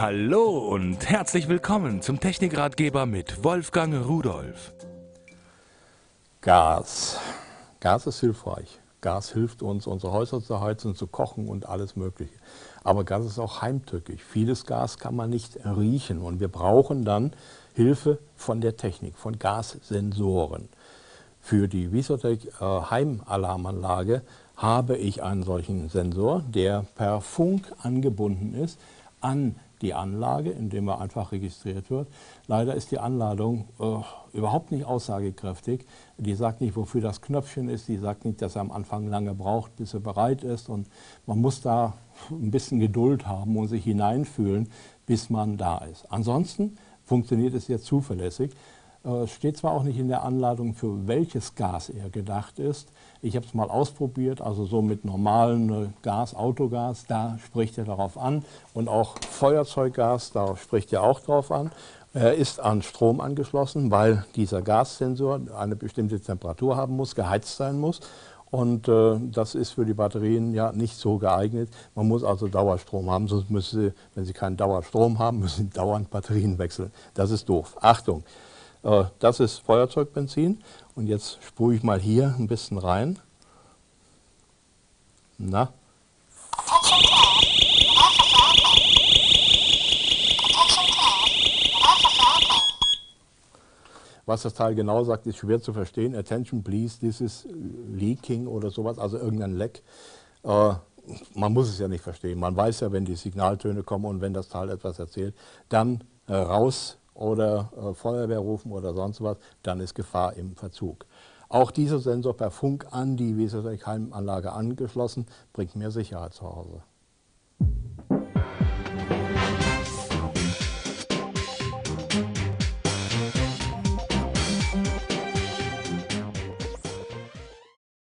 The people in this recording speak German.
Hallo und herzlich willkommen zum Technikratgeber mit Wolfgang Rudolf. Gas. Gas ist hilfreich. Gas hilft uns, unsere Häuser zu heizen, zu kochen und alles Mögliche. Aber Gas ist auch heimtückisch. Vieles Gas kann man nicht riechen und wir brauchen dann Hilfe von der Technik, von Gassensoren. Für die Visotec äh, Heimalarmanlage habe ich einen solchen Sensor, der per Funk angebunden ist an die Anlage, indem er einfach registriert wird. Leider ist die Anladung äh, überhaupt nicht aussagekräftig. Die sagt nicht, wofür das Knöpfchen ist. Die sagt nicht, dass er am Anfang lange braucht, bis er bereit ist. Und man muss da ein bisschen Geduld haben und sich hineinfühlen, bis man da ist. Ansonsten funktioniert es sehr zuverlässig. Äh, steht zwar auch nicht in der Anleitung, für welches Gas er gedacht ist. Ich habe es mal ausprobiert, also so mit normalem äh, Gas, Autogas, da spricht er darauf an. Und auch Feuerzeuggas, da spricht er auch darauf an. Er ist an Strom angeschlossen, weil dieser Gassensor eine bestimmte Temperatur haben muss, geheizt sein muss. Und äh, das ist für die Batterien ja nicht so geeignet. Man muss also Dauerstrom haben, sonst müssen Sie, wenn Sie keinen Dauerstrom haben, müssen Sie dauernd Batterien wechseln. Das ist doof. Achtung! Äh, das ist Feuerzeugbenzin und jetzt sprühe ich mal hier ein bisschen rein. Na? Was das Teil genau sagt, ist schwer zu verstehen. Attention please, this is leaking oder sowas, also irgendein Leck. Äh, man muss es ja nicht verstehen. Man weiß ja, wenn die Signaltöne kommen und wenn das Teil etwas erzählt, dann äh, raus oder äh, Feuerwehr rufen oder sonst was, dann ist Gefahr im Verzug. Auch dieser Sensor per Funk an die WSSL-Keimanlage angeschlossen, bringt mehr Sicherheit zu Hause.